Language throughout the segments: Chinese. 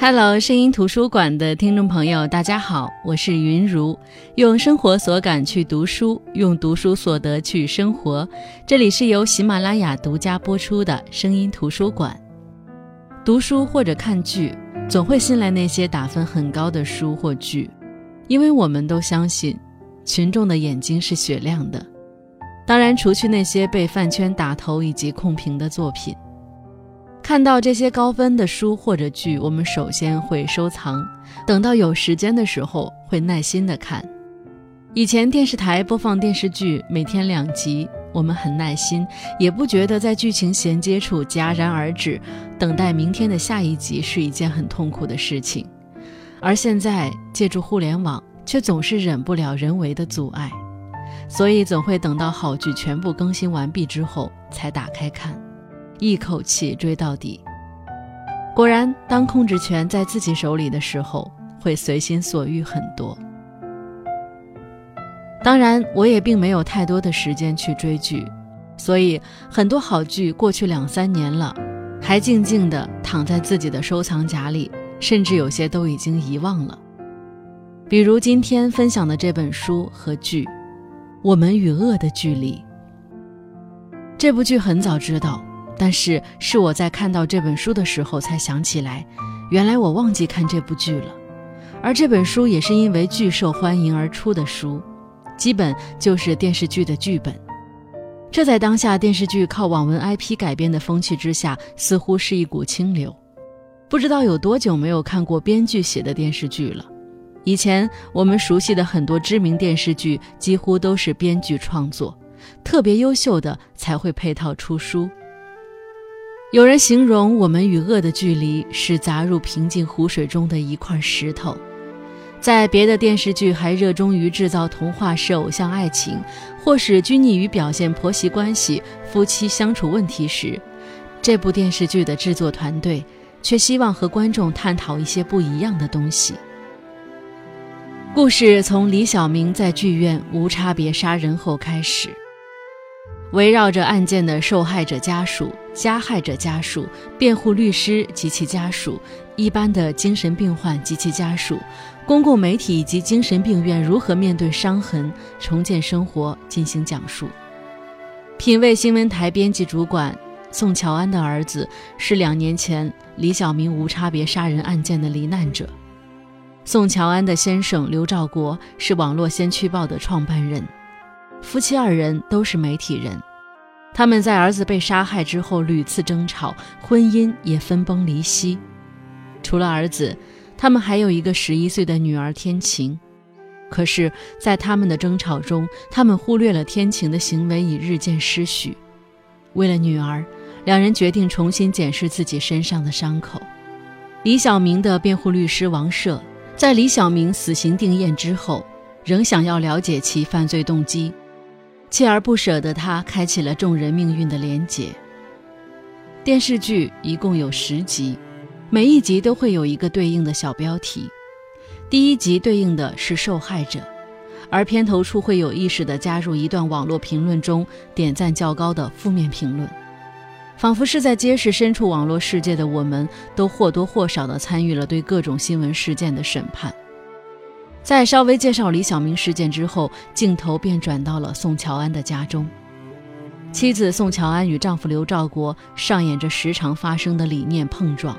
嗨，老声音图书馆的听众朋友，大家好，我是云如，用生活所感去读书，用读书所得去生活。这里是由喜马拉雅独家播出的声音图书馆。读书或者看剧，总会信赖那些打分很高的书或剧，因为我们都相信，群众的眼睛是雪亮的。当然，除去那些被饭圈打头以及控评的作品。看到这些高分的书或者剧，我们首先会收藏，等到有时间的时候会耐心的看。以前电视台播放电视剧，每天两集，我们很耐心，也不觉得在剧情衔接处戛然而止，等待明天的下一集是一件很痛苦的事情。而现在借助互联网，却总是忍不了人为的阻碍，所以总会等到好剧全部更新完毕之后才打开看。一口气追到底。果然，当控制权在自己手里的时候，会随心所欲很多。当然，我也并没有太多的时间去追剧，所以很多好剧过去两三年了，还静静地躺在自己的收藏夹里，甚至有些都已经遗忘了。比如今天分享的这本书和剧《我们与恶的距离》。这部剧很早知道。但是是我在看到这本书的时候才想起来，原来我忘记看这部剧了。而这本书也是因为剧受欢迎而出的书，基本就是电视剧的剧本。这在当下电视剧靠网文 IP 改编的风气之下，似乎是一股清流。不知道有多久没有看过编剧写的电视剧了。以前我们熟悉的很多知名电视剧，几乎都是编剧创作，特别优秀的才会配套出书。有人形容我们与恶的距离是砸入平静湖水中的一块石头。在别的电视剧还热衷于制造童话式偶像爱情，或是拘泥于表现婆媳关系、夫妻相处问题时，这部电视剧的制作团队却希望和观众探讨一些不一样的东西。故事从李小明在剧院无差别杀人后开始。围绕着案件的受害者家属、加害者家属、辩护律师及其家属、一般的精神病患及其家属、公共媒体以及精神病院如何面对伤痕、重建生活进行讲述。品味新闻台编辑主管宋乔安的儿子是两年前李小明无差别杀人案件的罹难者。宋乔安的先生刘兆国是网络先驱报的创办人。夫妻二人都是媒体人，他们在儿子被杀害之后屡次争吵，婚姻也分崩离析。除了儿子，他们还有一个十一岁的女儿天晴。可是，在他们的争吵中，他们忽略了天晴的行为已日渐失序。为了女儿，两人决定重新检视自己身上的伤口。李小明的辩护律师王赦，在李小明死刑定谳之后，仍想要了解其犯罪动机。锲而不舍的他，开启了众人命运的连结。电视剧一共有十集，每一集都会有一个对应的小标题。第一集对应的是受害者，而片头处会有意识地加入一段网络评论中点赞较高的负面评论，仿佛是在揭示身处网络世界的我们都或多或少地参与了对各种新闻事件的审判。在稍微介绍李小明事件之后，镜头便转到了宋乔安的家中。妻子宋乔安与丈夫刘兆国上演着时常发生的理念碰撞，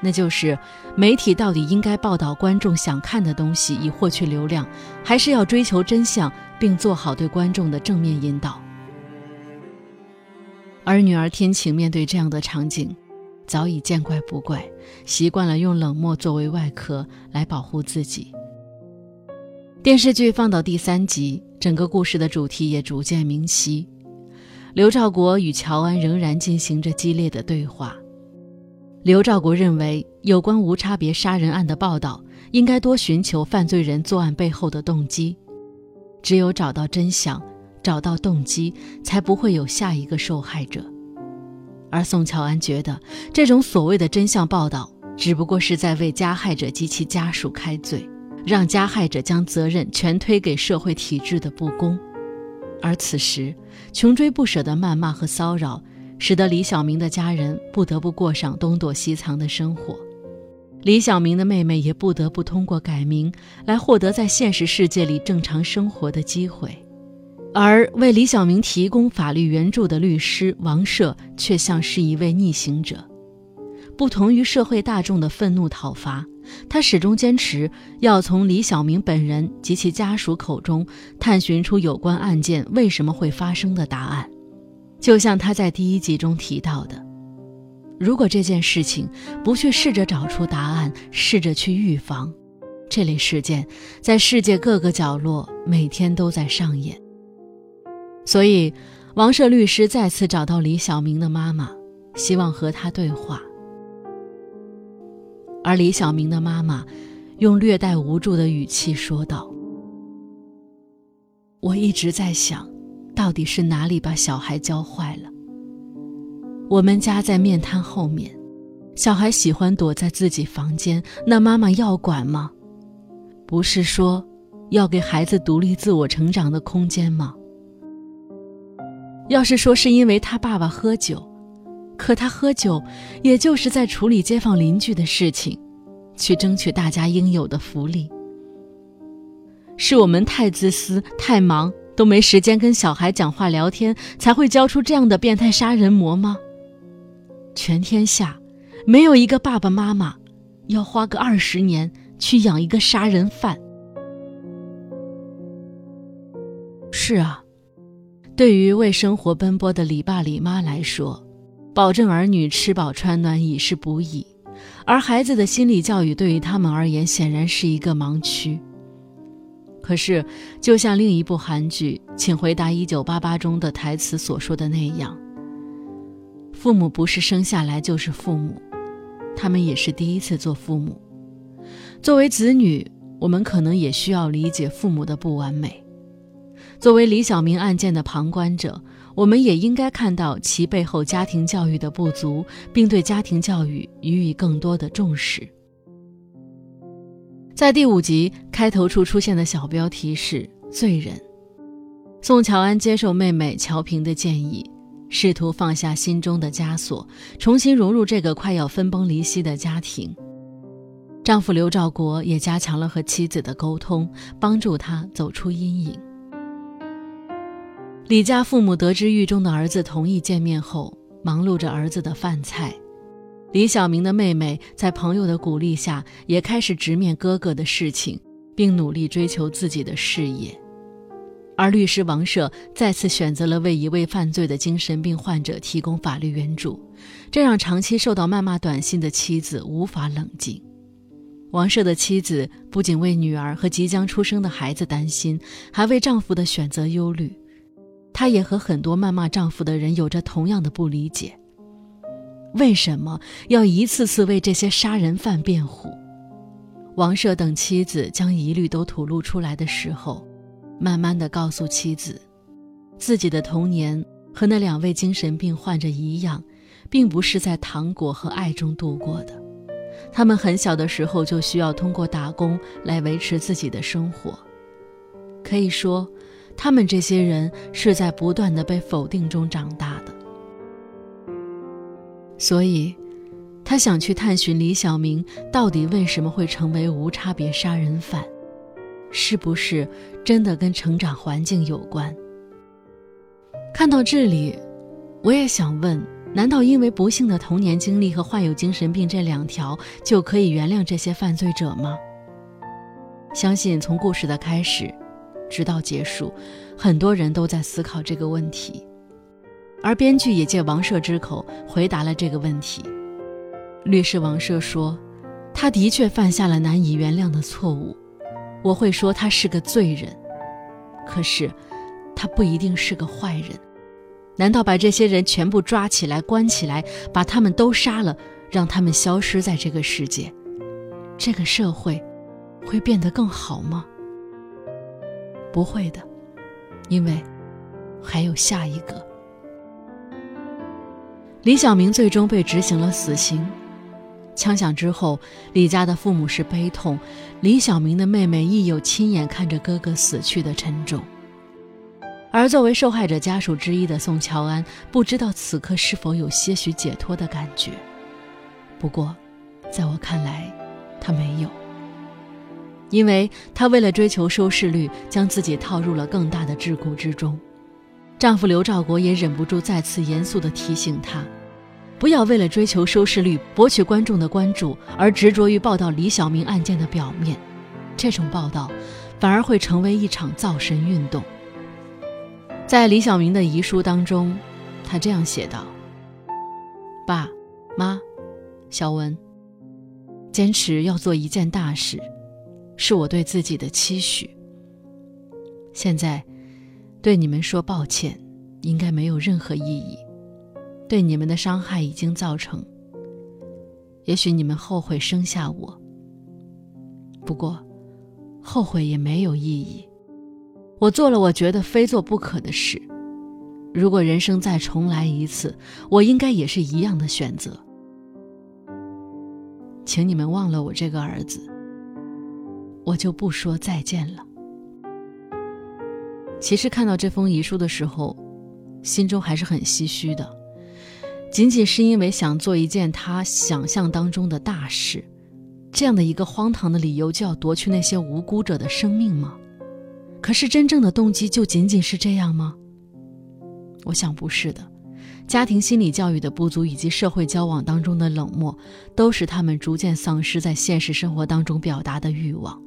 那就是媒体到底应该报道观众想看的东西以获取流量，还是要追求真相并做好对观众的正面引导？而女儿天晴面对这样的场景，早已见怪不怪，习惯了用冷漠作为外壳来保护自己。电视剧放到第三集，整个故事的主题也逐渐明晰。刘兆国与乔安仍然进行着激烈的对话。刘兆国认为，有关无差别杀人案的报道应该多寻求犯罪人作案背后的动机，只有找到真相，找到动机，才不会有下一个受害者。而宋乔安觉得，这种所谓的真相报道，只不过是在为加害者及其家属开罪。让加害者将责任全推给社会体制的不公，而此时穷追不舍的谩骂和骚扰，使得李小明的家人不得不过上东躲西藏的生活。李小明的妹妹也不得不通过改名来获得在现实世界里正常生活的机会，而为李小明提供法律援助的律师王赦却像是一位逆行者。不同于社会大众的愤怒讨伐，他始终坚持要从李小明本人及其家属口中探寻出有关案件为什么会发生的答案。就像他在第一集中提到的。如果这件事情不去试着找出答案，试着去预防，这类事件在世界各个角落每天都在上演。所以，王赦律师再次找到李小明的妈妈，希望和他对话。而李小明的妈妈用略带无助的语气说道：“我一直在想，到底是哪里把小孩教坏了。”我们家在面瘫后面，小孩喜欢躲在自己房间，那妈妈要管吗？不是说要给孩子独立自我成长的空间吗？要是说是因为他爸爸喝酒，可他喝酒也就是在处理街坊邻居的事情，去争取大家应有的福利。是我们太自私、太忙，都没时间跟小孩讲话聊天，才会教出这样的变态杀人魔吗？全天下，没有一个爸爸妈妈要花个二十年去养一个杀人犯。是啊，对于为生活奔波的李爸李妈来说，保证儿女吃饱穿暖已是不易，而孩子的心理教育对于他们而言显然是一个盲区。可是，就像另一部韩剧《请回答一九八八》中的台词所说的那样。父母不是生下来就是父母，他们也是第一次做父母。作为子女，我们可能也需要理解父母的不完美。作为李小明案件的旁观者，我们也应该看到其背后家庭教育的不足，并对家庭教育予以更多的重视。在第五集开头处出现的小标题是“罪人”，宋乔安接受妹妹乔平的建议。试图放下心中的枷锁，重新融入这个快要分崩离析的家庭。丈夫刘兆国也加强了和妻子的沟通，帮助她走出阴影。李家父母得知狱中的儿子同意见面后，忙碌着儿子的饭菜。李小明的妹妹在朋友的鼓励下，也开始直面哥哥的事情，并努力追求自己的事业。而律师王赦再次选择了为一位犯罪的精神病患者提供法律援助，这让长期受到谩骂短信的妻子无法冷静。王赦的妻子不仅为女儿和即将出生的孩子担心，还为丈夫的选择忧虑。她也和很多谩骂丈夫的人有着同样的不理解：为什么要一次次为这些杀人犯辩护？王赦等妻子将疑虑都吐露出来的时候。慢慢的告诉妻子，自己的童年和那两位精神病患者一样，并不是在糖果和爱中度过的。他们很小的时候就需要通过打工来维持自己的生活。可以说，他们这些人是在不断的被否定中长大的。所以，他想去探寻李小明到底为什么会成为无差别杀人犯。是不是真的跟成长环境有关？看到这里，我也想问：难道因为不幸的童年经历和患有精神病这两条，就可以原谅这些犯罪者吗？相信从故事的开始，直到结束，很多人都在思考这个问题，而编剧也借王赦之口回答了这个问题。律师王赦说：“他的确犯下了难以原谅的错误。”我会说他是个罪人，可是，他不一定是个坏人。难道把这些人全部抓起来关起来，把他们都杀了，让他们消失在这个世界，这个社会会变得更好吗？不会的，因为还有下一个。李小明最终被执行了死刑。枪响之后，李家的父母是悲痛，李小明的妹妹亦有亲眼看着哥哥死去的沉重。而作为受害者家属之一的宋乔安，不知道此刻是否有些许解脱的感觉。不过，在我看来，她没有，因为她为了追求收视率，将自己套入了更大的桎梏之中。丈夫刘兆国也忍不住再次严肃地提醒她。不要为了追求收视率、博取观众的关注而执着于报道李小明案件的表面，这种报道反而会成为一场造神运动。在李小明的遗书当中，他这样写道：“爸妈，小文，坚持要做一件大事，是我对自己的期许。现在，对你们说抱歉，应该没有任何意义。”对你们的伤害已经造成，也许你们后悔生下我。不过，后悔也没有意义。我做了我觉得非做不可的事。如果人生再重来一次，我应该也是一样的选择。请你们忘了我这个儿子，我就不说再见了。其实看到这封遗书的时候，心中还是很唏嘘的。仅仅是因为想做一件他想象当中的大事，这样的一个荒唐的理由就要夺去那些无辜者的生命吗？可是真正的动机就仅仅是这样吗？我想不是的。家庭心理教育的不足以及社会交往当中的冷漠，都使他们逐渐丧失在现实生活当中表达的欲望，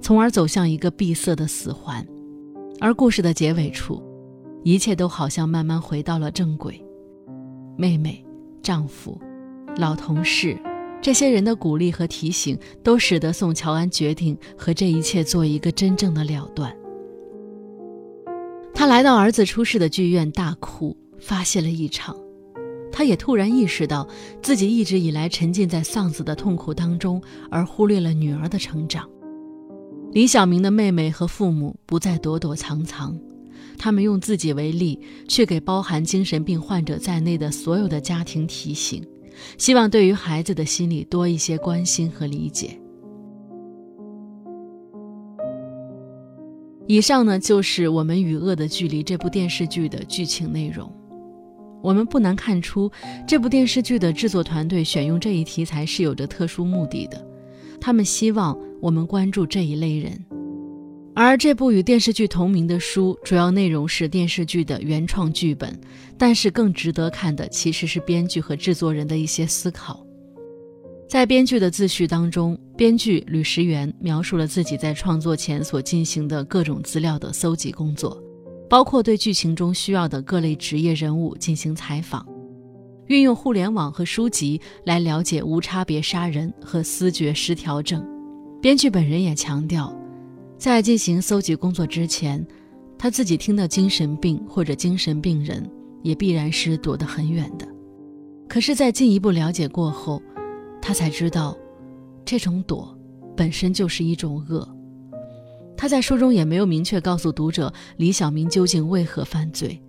从而走向一个闭塞的死环。而故事的结尾处，一切都好像慢慢回到了正轨。妹妹、丈夫、老同事，这些人的鼓励和提醒，都使得宋乔安决定和这一切做一个真正的了断。他来到儿子出事的剧院大哭，发泄了一场。他也突然意识到自己一直以来沉浸在丧子的痛苦当中，而忽略了女儿的成长。李小明的妹妹和父母不再躲躲藏藏。他们用自己为例，去给包含精神病患者在内的所有的家庭提醒，希望对于孩子的心理多一些关心和理解。以上呢，就是《我们与恶的距离》这部电视剧的剧情内容。我们不难看出，这部电视剧的制作团队选用这一题材是有着特殊目的的，他们希望我们关注这一类人。而这部与电视剧同名的书，主要内容是电视剧的原创剧本，但是更值得看的其实是编剧和制作人的一些思考。在编剧的自序当中，编剧吕石元描述了自己在创作前所进行的各种资料的搜集工作，包括对剧情中需要的各类职业人物进行采访，运用互联网和书籍来了解无差别杀人和思觉失调症。编剧本人也强调。在进行搜集工作之前，他自己听到精神病或者精神病人，也必然是躲得很远的。可是，在进一步了解过后，他才知道，这种躲本身就是一种恶。他在书中也没有明确告诉读者李小明究竟为何犯罪，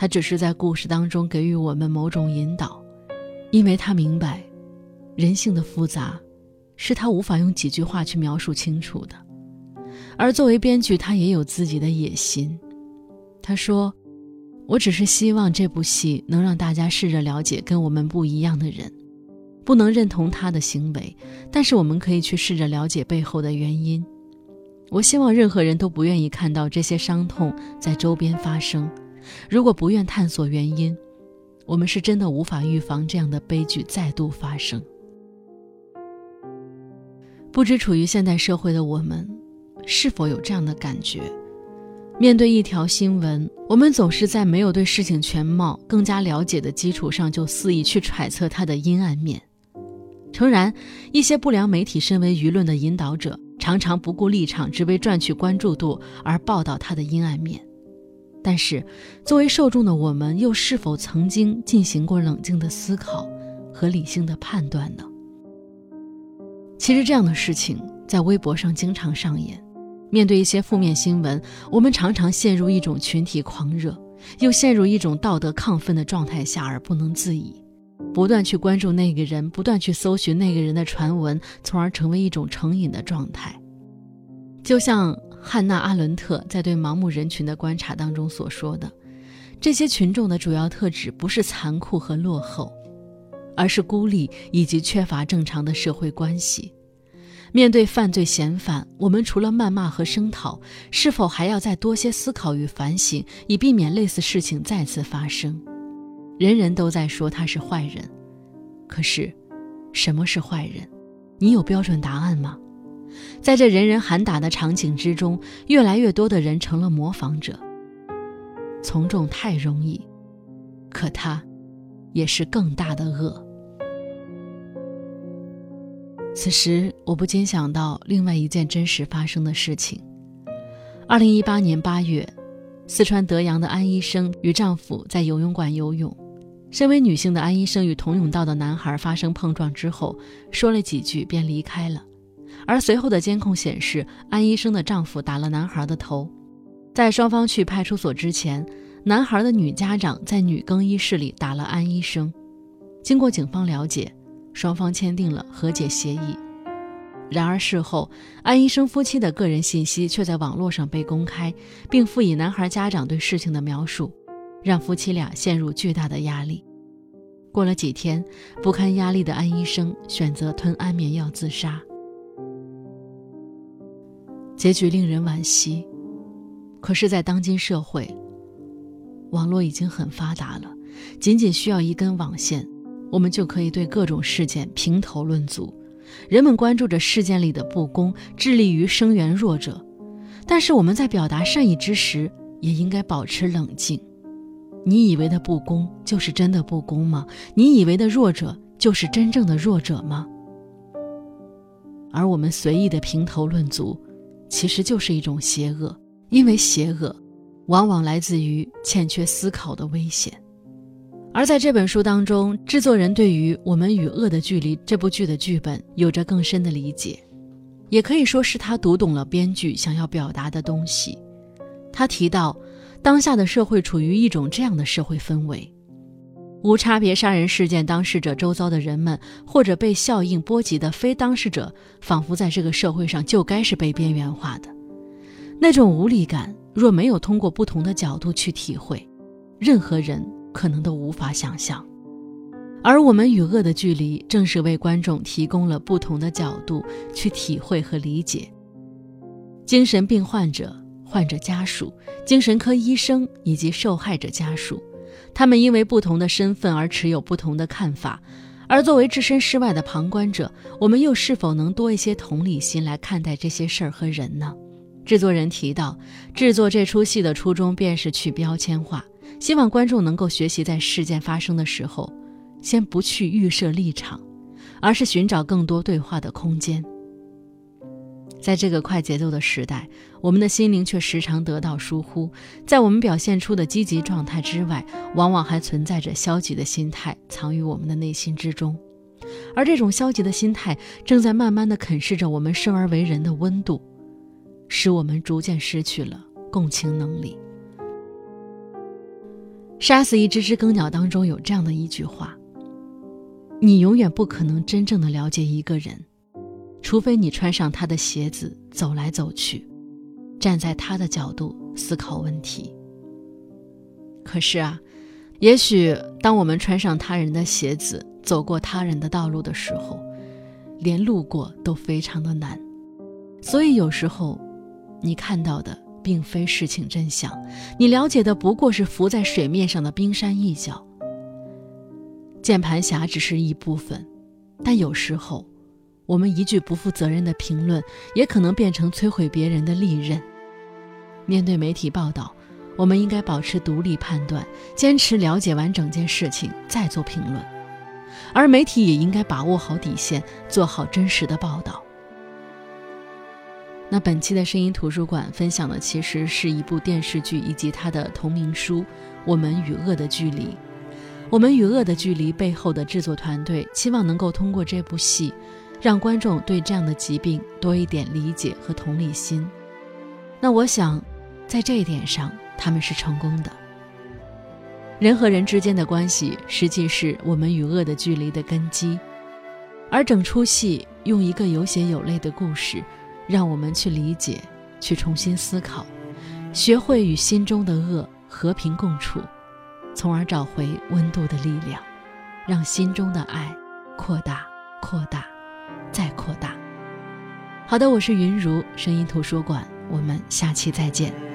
他只是在故事当中给予我们某种引导，因为他明白，人性的复杂，是他无法用几句话去描述清楚的。而作为编剧，他也有自己的野心。他说：“我只是希望这部戏能让大家试着了解跟我们不一样的人，不能认同他的行为，但是我们可以去试着了解背后的原因。我希望任何人都不愿意看到这些伤痛在周边发生。如果不愿探索原因，我们是真的无法预防这样的悲剧再度发生。不知处于现代社会的我们。”是否有这样的感觉？面对一条新闻，我们总是在没有对事情全貌更加了解的基础上，就肆意去揣测它的阴暗面。诚然，一些不良媒体身为舆论的引导者，常常不顾立场，只为赚取关注度而报道它的阴暗面。但是，作为受众的我们，又是否曾经进行过冷静的思考和理性的判断呢？其实，这样的事情在微博上经常上演。面对一些负面新闻，我们常常陷入一种群体狂热，又陷入一种道德亢奋的状态下而不能自已，不断去关注那个人，不断去搜寻那个人的传闻，从而成为一种成瘾的状态。就像汉娜·阿伦特在对盲目人群的观察当中所说的，这些群众的主要特质不是残酷和落后，而是孤立以及缺乏正常的社会关系。面对犯罪嫌犯，我们除了谩骂和声讨，是否还要再多些思考与反省，以避免类似事情再次发生？人人都在说他是坏人，可是，什么是坏人？你有标准答案吗？在这人人喊打的场景之中，越来越多的人成了模仿者。从众太容易，可它也是更大的恶。此时，我不禁想到另外一件真实发生的事情。二零一八年八月，四川德阳的安医生与丈夫在游泳馆游泳。身为女性的安医生与同泳道的男孩发生碰撞之后，说了几句便离开了。而随后的监控显示，安医生的丈夫打了男孩的头。在双方去派出所之前，男孩的女家长在女更衣室里打了安医生。经过警方了解。双方签订了和解协议，然而事后安医生夫妻的个人信息却在网络上被公开，并附以男孩家长对事情的描述，让夫妻俩陷入巨大的压力。过了几天，不堪压力的安医生选择吞安眠药自杀，结局令人惋惜。可是，在当今社会，网络已经很发达了，仅仅需要一根网线。我们就可以对各种事件评头论足，人们关注着事件里的不公，致力于声援弱者。但是我们在表达善意之时，也应该保持冷静。你以为的不公就是真的不公吗？你以为的弱者就是真正的弱者吗？而我们随意的评头论足，其实就是一种邪恶，因为邪恶，往往来自于欠缺思考的危险。而在这本书当中，制作人对于《我们与恶的距离》这部剧的剧本有着更深的理解，也可以说是他读懂了编剧想要表达的东西。他提到，当下的社会处于一种这样的社会氛围：无差别杀人事件当事者周遭的人们，或者被效应波及的非当事者，仿佛在这个社会上就该是被边缘化的。那种无力感，若没有通过不同的角度去体会，任何人。可能都无法想象，而我们与恶的距离，正是为观众提供了不同的角度去体会和理解。精神病患者、患者家属、精神科医生以及受害者家属，他们因为不同的身份而持有不同的看法。而作为置身事外的旁观者，我们又是否能多一些同理心来看待这些事儿和人呢？制作人提到，制作这出戏的初衷便是去标签化。希望观众能够学习，在事件发生的时候，先不去预设立场，而是寻找更多对话的空间。在这个快节奏的时代，我们的心灵却时常得到疏忽。在我们表现出的积极状态之外，往往还存在着消极的心态藏于我们的内心之中，而这种消极的心态正在慢慢的啃噬着我们生而为人的温度，使我们逐渐失去了共情能力。杀死一只只更鸟当中有这样的一句话：“你永远不可能真正的了解一个人，除非你穿上他的鞋子走来走去，站在他的角度思考问题。”可是啊，也许当我们穿上他人的鞋子，走过他人的道路的时候，连路过都非常的难。所以有时候，你看到的。并非事情真相，你了解的不过是浮在水面上的冰山一角。键盘侠只是一部分，但有时候，我们一句不负责任的评论，也可能变成摧毁别人的利刃。面对媒体报道，我们应该保持独立判断，坚持了解完整件事情再做评论，而媒体也应该把握好底线，做好真实的报道。那本期的声音图书馆分享的其实是一部电视剧以及它的同名书《我们与恶的距离》。我们与恶的距离背后的制作团队期望能够通过这部戏，让观众对这样的疾病多一点理解和同理心。那我想，在这一点上他们是成功的。人和人之间的关系实际是我们与恶的距离的根基，而整出戏用一个有血有泪的故事。让我们去理解，去重新思考，学会与心中的恶和平共处，从而找回温度的力量，让心中的爱扩大、扩大、再扩大。好的，我是云如声音图书馆，我们下期再见。